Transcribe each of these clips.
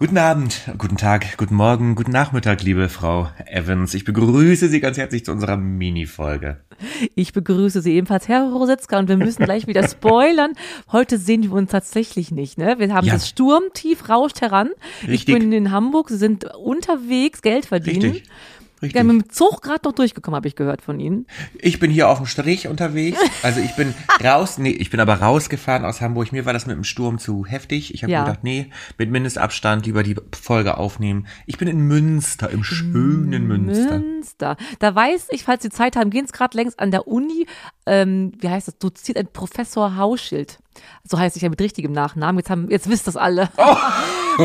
Guten Abend, guten Tag, guten Morgen, guten Nachmittag, liebe Frau Evans. Ich begrüße Sie ganz herzlich zu unserer Mini-Folge. Ich begrüße Sie ebenfalls, Herr Rositzka, und wir müssen gleich wieder spoilern. Heute sehen wir uns tatsächlich nicht, ne? Wir haben Ja. das Sturmtief rauscht heran. Ich Richtig. bin in Hamburg, Sie sind unterwegs, Geld verdienen. Richtig. Richtig. haben mit dem Zug gerade noch durchgekommen, habe ich gehört von Ihnen. Ich bin hier auf dem Strich unterwegs. Also ich bin raus, nee, ich bin aber rausgefahren aus Hamburg. Mir war das mit dem Sturm zu heftig. Ich habe Ja. gedacht, nee, mit Mindestabstand lieber die Folge aufnehmen. Ich bin in Münster, im schönen Münster. Münster. Da weiß ich, falls Sie Zeit haben, gehen es gerade längst an der Uni, ähm, wie heißt das, doziert ein Professor Hauschild. So heißt ich ja mit richtigem Nachnamen. Jetzt, haben, jetzt wisst das alle.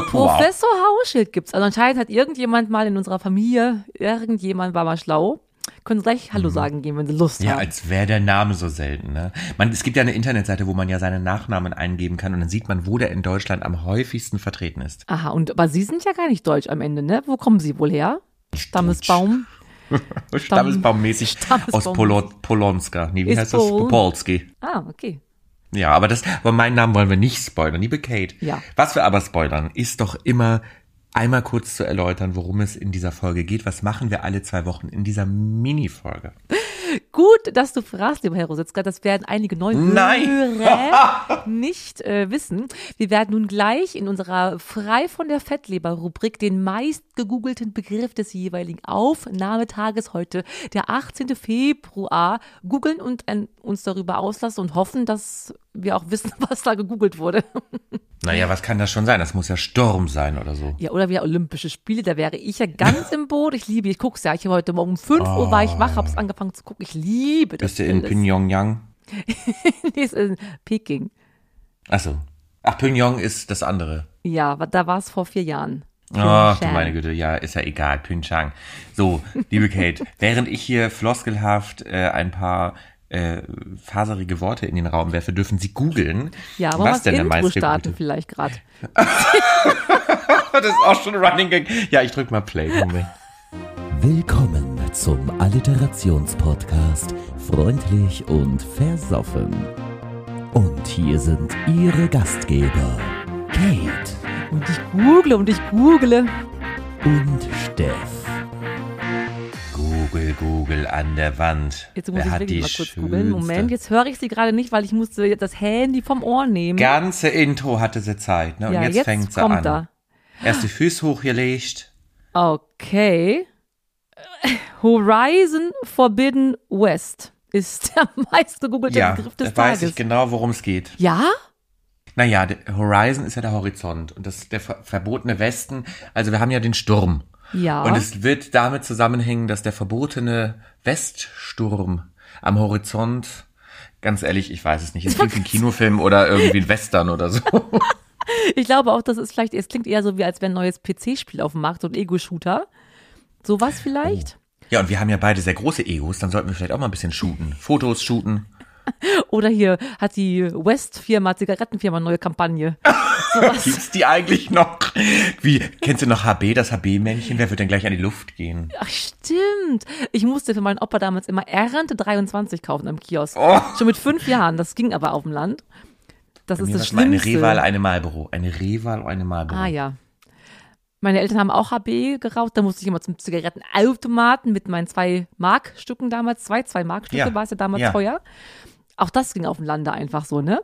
Professor Hauschild gibt's. Also anscheinend hat irgendjemand mal in unserer Familie, irgendjemand war mal schlau. Können Sie gleich Hallo sagen gehen, wenn Sie Lust Mhm. Ja, haben. als wäre der Name so selten. Ne? Man, es gibt ja eine Internetseite, wo man ja seinen Nachnamen eingeben kann und dann sieht man, wo der in Deutschland am häufigsten vertreten ist. Aha, und aber Sie sind ja gar nicht deutsch am Ende, ne? Wo kommen Sie wohl her? Stammesbaum. Stammesbaummäßig Stammesbaum- aus Polo, Polonska. Nee, wie heißt das? Pol- Popolski. Ah, okay. Ja, aber das, aber meinen Namen wollen wir nicht spoilern, liebe Kate. Ja. Was wir aber spoilern, ist doch immer einmal kurz zu erläutern, worum es in dieser Folge geht. Was machen wir alle zwei Wochen in dieser Mini-Folge? Gut, dass du fragst, lieber Herr Rositzka. Das werden einige neue Nein. Hörer nicht äh, wissen. Wir werden nun gleich in unserer Frei von der Fettleber-Rubrik den meist gegoogelten Begriff des jeweiligen Aufnahmetages heute, der 18. Februar, googeln und äh, uns darüber auslassen und hoffen, dass wir auch wissen, was da gegoogelt wurde. Naja, was kann das schon sein? Das muss ja Sturm sein oder so. Ja, oder wie Olympische Spiele, da wäre ich ja ganz im Boot. Ich liebe, ich guck's ja. Ich habe heute Morgen um 5 Uhr war ich wach, hab's angefangen zu gucken. Ich liebe das. Bist du in alles. Pyongyang? Nee, ist in Peking. Achso. Ach, Pyongyang ist das andere. Ja, da war es vor vier Jahren. Ach, du Pyeongchang. meine Güte, ja, ist ja egal, Pyeongchang. So, liebe Kate, während ich hier floskelhaft äh, ein paar äh, faserige Worte in den Raum werfe, dürfen Sie googeln, Ja, aber was was denn der Intro meiste starten vielleicht gerade. Das ist auch schon Running Gag. Ja, ich drück mal Play. Moment. Willkommen zum Alliterationspodcast Freundlich und Versoffen. Und hier sind Ihre Gastgeber Kate Und ich google und ich google. und Steff. Google, Google an der Wand. Jetzt muss Wer ich hat wirklich die mal kurz schönste? googeln. Moment, jetzt höre ich sie gerade nicht, weil ich musste jetzt das Handy vom Ohr nehmen. Ganze Intro hatte sie Zeit, ne? Und ja, jetzt, jetzt fängt sie kommt an. Erst die Füße hochgelegt. Okay. Horizon Forbidden West ist der meist gegoogelte Ja, Begriff des da weiß Tages. ich genau, worum es geht. Ja? Naja, der Horizon ist ja der Horizont und das ist der ver verbotene Westen. Also wir haben ja den Sturm. Ja. Und es wird damit zusammenhängen, dass der verbotene Weststurm am Horizont, ganz ehrlich, ich weiß es nicht, es klingt wie ein Kinofilm oder irgendwie ein Western oder so. Ich glaube auch, das ist vielleicht, es klingt eher so, wie als wäre ein neues PC-Spiel auf dem Markt, so ein Ego-Shooter. Sowas vielleicht? Ja, und wir haben ja beide sehr große Egos, dann sollten wir vielleicht auch mal ein bisschen shooten. Fotos shooten. Oder hier hat die West-Firma, Zigarettenfirma, eine neue Kampagne. Gibt's die eigentlich noch? Wie, kennst du noch HB, das HB-Männchen? Wer wird denn gleich an die Luft gehen? Ach, stimmt. Ich musste für meinen Opa damals immer Ernte 23 kaufen am Kiosk. Oh. Schon mit fünf Jahren. Das ging aber auf dem Land. Das ist Mir das mal eine Schlimmste. Reval, eine Marlboro. Eine Reval, eine Marlboro. ah ja. Meine Eltern haben auch HB geraucht. Da musste ich immer zum Zigarettenautomaten mit meinen zwei Markstücken damals. Zwei, zwei Markstücke Ja. war es ja damals Ja. teuer. Auch das ging auf dem Lande einfach so, ne?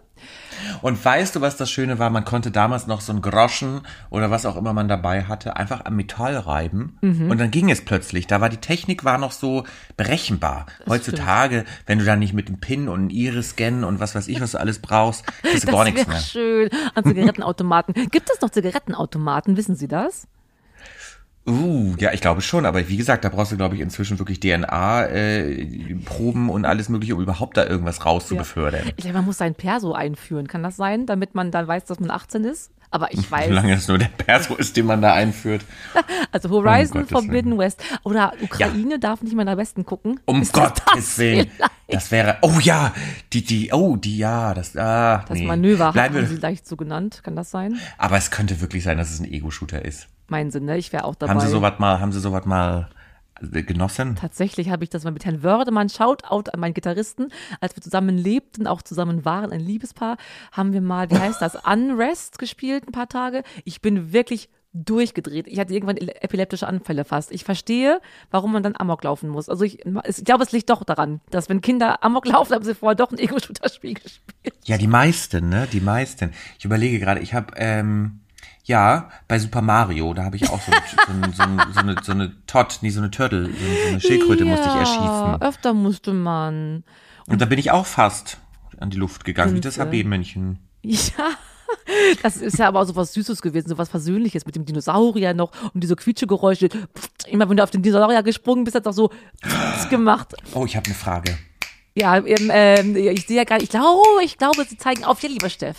Und weißt du, was das Schöne war? Man konnte damals noch so ein Groschen oder was auch immer man dabei hatte, einfach am Metall reiben Mhm. und dann ging es plötzlich. Da war die Technik war noch so berechenbar. Heutzutage, wenn du da nicht mit dem Pin und einem Iris scannen und was weiß ich, was du alles brauchst, kriegst du Das gar nichts mehr. schön. An Zigarettenautomaten. Gibt es noch Zigarettenautomaten? Wissen Sie das? Uh, ja, ich glaube schon, aber wie gesagt, da brauchst du, glaube ich, inzwischen wirklich DNA-Proben und alles mögliche, um überhaupt da irgendwas rauszubefördern. Ich glaube, man muss sein Perso einführen. Kann das sein, damit man dann weiß, dass man 18 ist? Aber ich weiß. Solange es nur der Perso ist, den man da einführt. Also Horizon Um Forbidden West. Oder Ukraine darf nicht mehr nach Westen gucken. Um Ist Gottes das Willen. vielleicht? Das wäre, oh ja, die, die, oh, die, ja, das, ah, Das nee. Manöver Bleiben haben sie wir, leicht so genannt. Kann das sein? aber es könnte wirklich sein, dass es ein Ego-Shooter ist. Mein Sinn, ne? Ich wäre auch dabei. Haben Sie sowas mal, haben Sie sowas mal äh, genossen? Tatsächlich habe ich das mal mit Herrn Wördemann, Shoutout an meinen Gitarristen, als wir zusammen lebten, auch zusammen waren, ein Liebespaar, haben wir mal, wie heißt das, Unrest gespielt, ein paar Tage. Ich bin wirklich durchgedreht. Ich hatte irgendwann epileptische Anfälle fast. Ich verstehe, warum man dann Amok laufen muss. Also ich, ich glaube, es liegt doch daran, dass wenn Kinder Amok laufen, haben sie vorher doch ein Ego-Shooter-Spiel gespielt. Ja, die meisten, ne? Die meisten. Ich überlege gerade, ich habe ähm, ja bei Super Mario, da habe ich auch so, so, so, so, eine so eine Tot, nee, so eine Turtle, so, eine Schildkröte ja, musste ich erschießen. öfter musste man. Und da bin ich auch fast an die Luft gegangen, wie das? HB-Männchen. Ja. Das ist ja aber auch so was Süßes gewesen, so was Versöhnliches mit dem Dinosaurier noch und diese Quietschegeräusche. Immer wenn du auf den Dinosaurier gesprungen bist, hat auch so gemacht. Oh, ich habe eine Frage. Ja, ähm, ähm, ich sehe ja gerade, ich glaube, ich glaube, sie zeigen auf, ja, lieber Steff.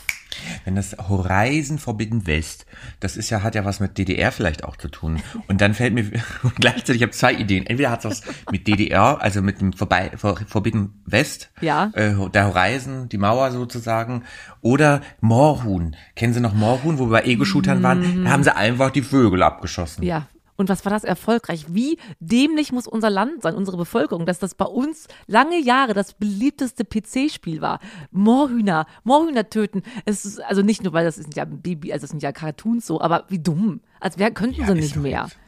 Wenn das Horizon Forbidden West, das ist ja, hat ja was mit DDR vielleicht auch zu tun. Und dann fällt mir gleichzeitig, ich habe zwei Ideen. Entweder hat es was mit DDR, also mit dem Vorbei, For, Forbidden West, Ja. äh, der Horizon, die Mauer sozusagen, oder Moorhuhn. Kennen Sie noch Moorhuhn, wo wir bei Ego-Shootern waren? Da haben sie einfach die Vögel abgeschossen. Ja. Und was war das erfolgreich? Wie dämlich muss unser Land sein, unsere Bevölkerung, dass das bei uns lange Jahre das beliebteste PC-Spiel war. Moorhühner, Moorhühner töten. Es ist, also nicht nur, weil das sind ja Baby, also das sind ja Cartoons so, aber wie dumm. Als wer könnten Ja, sie nicht mehr. jetzt.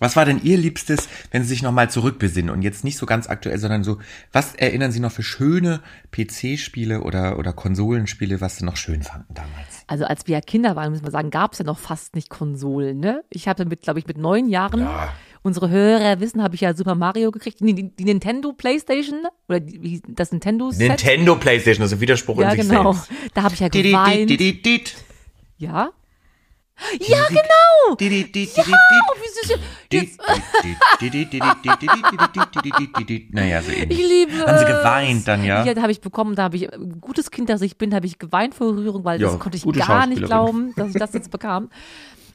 Was war denn Ihr Liebstes, wenn Sie sich nochmal zurückbesinnen und jetzt nicht so ganz aktuell, sondern so, was erinnern Sie noch für schöne PC-Spiele oder, oder Konsolenspiele, was Sie noch schön fanden damals? Also als wir ja Kinder waren, muss man sagen, gab es ja noch fast nicht Konsolen. Ne? Ich hatte mit, glaube ich, mit neun Jahren, Ja. unsere Hörer wissen, habe ich ja Super Mario gekriegt. Nee, die, die Nintendo Playstation oder die, das Nintendo Set. Nintendo Playstation, das ist ein Widerspruch ja, in sich genau. selbst. Da habe ich ja geweint. di, di, di, di. Ja? Ja, genau! Ja, wie süß. Naja, so ähnlich. Ich liebe Haben sie geweint dann, ja? Ja, da habe ich bekommen, da habe ich, gutes Kind, das ich bin, habe ich geweint vor Rührung, weil das konnte ich gar nicht glauben, dass ich das jetzt bekam.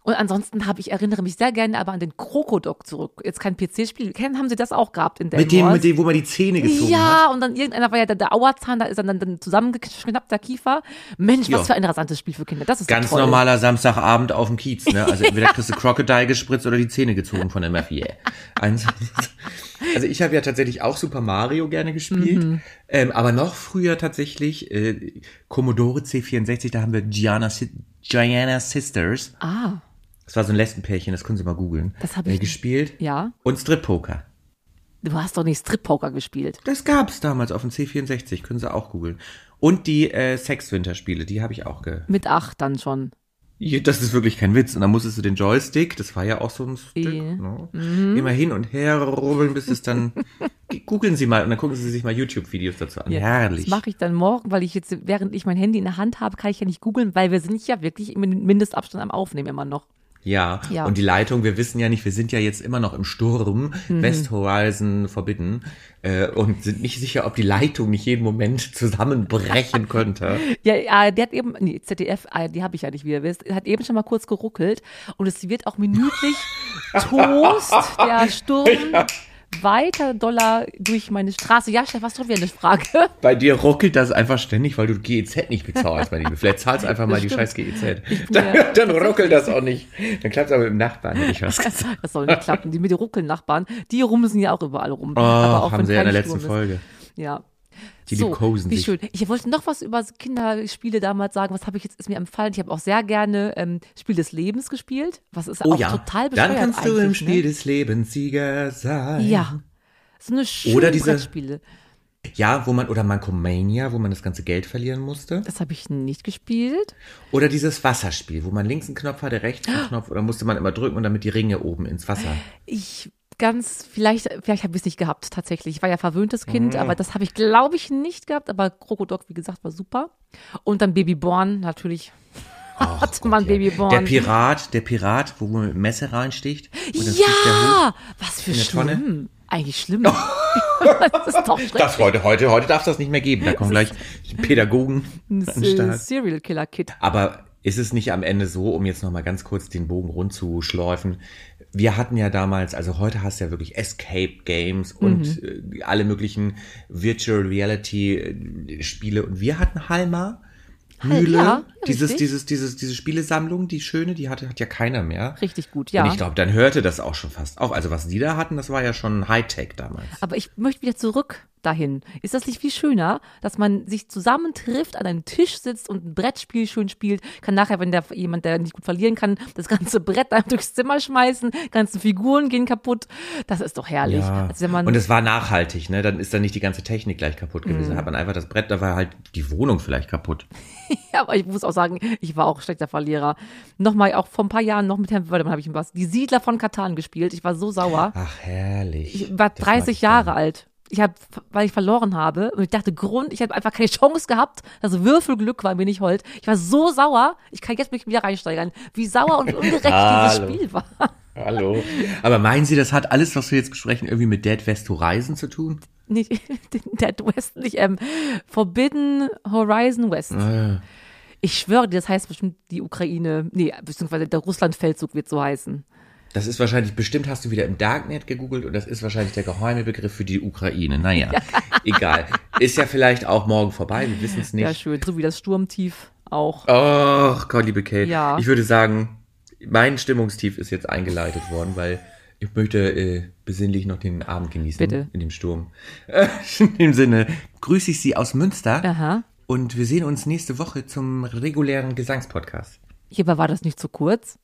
Und ansonsten habe ich, erinnere mich sehr gerne aber an den Krokodok zurück. Jetzt kein PC-Spiel. Kennen, haben Sie das auch gehabt in der Mit dem, mit dem, wo man die Zähne gezogen Ja, hat? und dann irgendeiner war ja der, der Auerzahn, da ist dann, dann zusammengeschnappt, der Kiefer. Mensch, Ja. was für ein rasantes Spiel für Kinder. Das ist Ganz toll. normaler Samstagabend auf dem Kiez, ne? Also entweder kriegst du Crocodile gespritzt oder die Zähne gezogen von der Mafia. Eins- Also ich habe ja tatsächlich auch Super Mario gerne gespielt, Mhm. ähm, aber noch früher tatsächlich äh, Commodore C64, da haben wir Gianna, Gianna Sisters. Ah, Das war so ein Lesbenpärchen, das können Sie mal googeln. Das hab äh, ich- gespielt. ja. Und Strip Poker. Du hast doch nicht Strip-Poker gespielt. Das gab's damals auf dem C64, können Sie auch googeln. Und die äh, Sex-Winter-Spiele, die habe ich auch ge Mit acht dann schon. Ja, Das ist wirklich kein Witz. Und dann musstest du den Joystick, das war ja auch so ein Stück, Ja. ne? immer hin und her rubbeln, bis es dann. Googeln Sie mal und dann gucken Sie sich mal YouTube-Videos dazu an. Ja, Herrlich. Das mache ich dann morgen, weil ich jetzt, während ich mein Handy in der Hand habe, kann ich ja nicht googeln, weil wir sind ja wirklich im Mindestabstand am Aufnehmen immer noch. Ja. Ja. und die Leitung, wir wissen ja nicht, wir sind ja jetzt immer noch im Sturm, Mhm. West Horizon Forbidden, äh, und sind nicht sicher, ob die Leitung nicht jeden Moment zusammenbrechen könnte. Ja, ja, der hat eben, nee, ZDF, ah, die habe ich ja nicht, wie ihr wisst, hat eben schon mal kurz geruckelt und es wird auch minütlich Toast, der Sturm, weiter doller durch meine Straße. Ja, Steff, was doch wieder eine Frage. Bei dir ruckelt das einfach ständig, weil du GEZ nicht bezahlst, mein Lieber. Vielleicht zahlst einfach mal die stimmt. scheiß GEZ. Dann, ja dann ruckelt das auch nicht. Dann klappt es aber mit dem Nachbarn, hätte ich was gesagt. Das soll nicht klappen. Die mit den Ruckelnachbarn, die rumsen ja auch überall rum. Oh, Aber auch haben sie ja in der letzten ist. Folge. Ja. Die so, liebkosen wie sich. schön. Ich wollte noch was über Kinderspiele damals sagen. Was habe ich jetzt, ist mir empfallen. Ich habe auch sehr gerne ähm, Spiel des Lebens gespielt. Was ist Oh auch ja, total bescheuert dann kannst du im eigentlich, Spiel ne? des Lebens Sieger sein. Ja. So eine schöne Oder diese- Brettspiele. Ja, wo man, oder Mankomania, wo man das ganze Geld verlieren musste. Das habe ich nicht gespielt. Oder dieses Wasserspiel, wo man links einen Knopf hatte, rechts einen Knopf, oder musste man immer drücken und damit die Ringe oben ins Wasser. Ich ganz, vielleicht, vielleicht habe ich es nicht gehabt, tatsächlich. Ich war ja verwöhntes Kind, Mhm. aber das habe ich, glaube ich, nicht gehabt. Aber Krokodok, wie gesagt, war super. Und dann Babyborn, natürlich. Hat man Babyborn. Der Pirat, der Pirat, wo man mit Messer reinsticht. Ja, was für schlimm. Eigentlich schlimm. das ist doch Das schrecklich. heute, heute, heute darf es das nicht mehr geben. Da kommen gleich Pädagogen Ein. Serial Killer Kid. Aber ist es nicht am Ende so, um jetzt nochmal ganz kurz den Bogen rund zu schläufen? Wir hatten ja damals, also heute hast du ja wirklich Escape Games und äh, alle möglichen Virtual Reality äh, Spiele. Und wir hatten Halma, Mühle, ja, dieses, richtig. dieses, dieses, diese Spielesammlung, die schöne, die hatte, hat ja keiner mehr. Richtig gut, Und ja. ich glaube, dann hörte das auch schon fast auf. Also was die da hatten, das war ja schon Hightech damals. Aber ich möchte wieder zurück dahin. Ist das nicht viel schöner, dass man sich zusammentrifft, an einem Tisch sitzt und ein Brettspiel schön spielt, kann nachher, wenn der jemand, der nicht gut verlieren kann, das ganze Brett einfach durchs Zimmer schmeißen, ganzen Figuren gehen kaputt. Das ist doch herrlich. Ja. Also und es war nachhaltig, ne? Dann ist dann nicht die ganze Technik gleich kaputt gewesen. Mhm. Hat man einfach das Brett, da war halt die Wohnung vielleicht kaputt. ja, aber ich muss auch sagen, ich war auch schlechter Verlierer. Nochmal, auch vor ein paar Jahren noch mit Herrn Wördemann habe ich was. Die Siedler von Katan gespielt. Ich war so sauer. Ach, herrlich. Ich war Das mag 30 ich Jahre alt. Ich habe, weil ich verloren habe und ich dachte, Grund, ich habe einfach keine Chance gehabt. Also Würfelglück war mir nicht hold. Ich war so sauer. Ich kann jetzt mich wieder reinsteigern, wie sauer und ungerecht dieses. Spiel war. Hallo. Aber meinen Sie, das hat alles, was wir jetzt besprechen, irgendwie mit Dead West Horizon zu tun? Nicht Dead West, nicht ähm, Forbidden Horizon West. Äh, Ich schwöre dir, das heißt bestimmt die Ukraine, nee, beziehungsweise der Russlandfeldzug wird so heißen. Das ist wahrscheinlich, bestimmt hast du wieder im Darknet gegoogelt und das ist wahrscheinlich der geheime Begriff für die Ukraine. Naja, egal. Ist ja vielleicht auch morgen vorbei, wir wissen es Ja, nicht. schön. So wie das Sturmtief auch. Ach Gott, liebe Kate. Ja. Ich würde sagen, mein Stimmungstief ist jetzt eingeleitet worden, weil ich möchte äh, besinnlich noch den Abend genießen. Bitte. In dem Sturm. In dem Sinne, grüße ich Sie aus Münster. Aha. Und wir sehen uns nächste Woche zum regulären Gesangspodcast. Hierbei war das nicht zu kurz.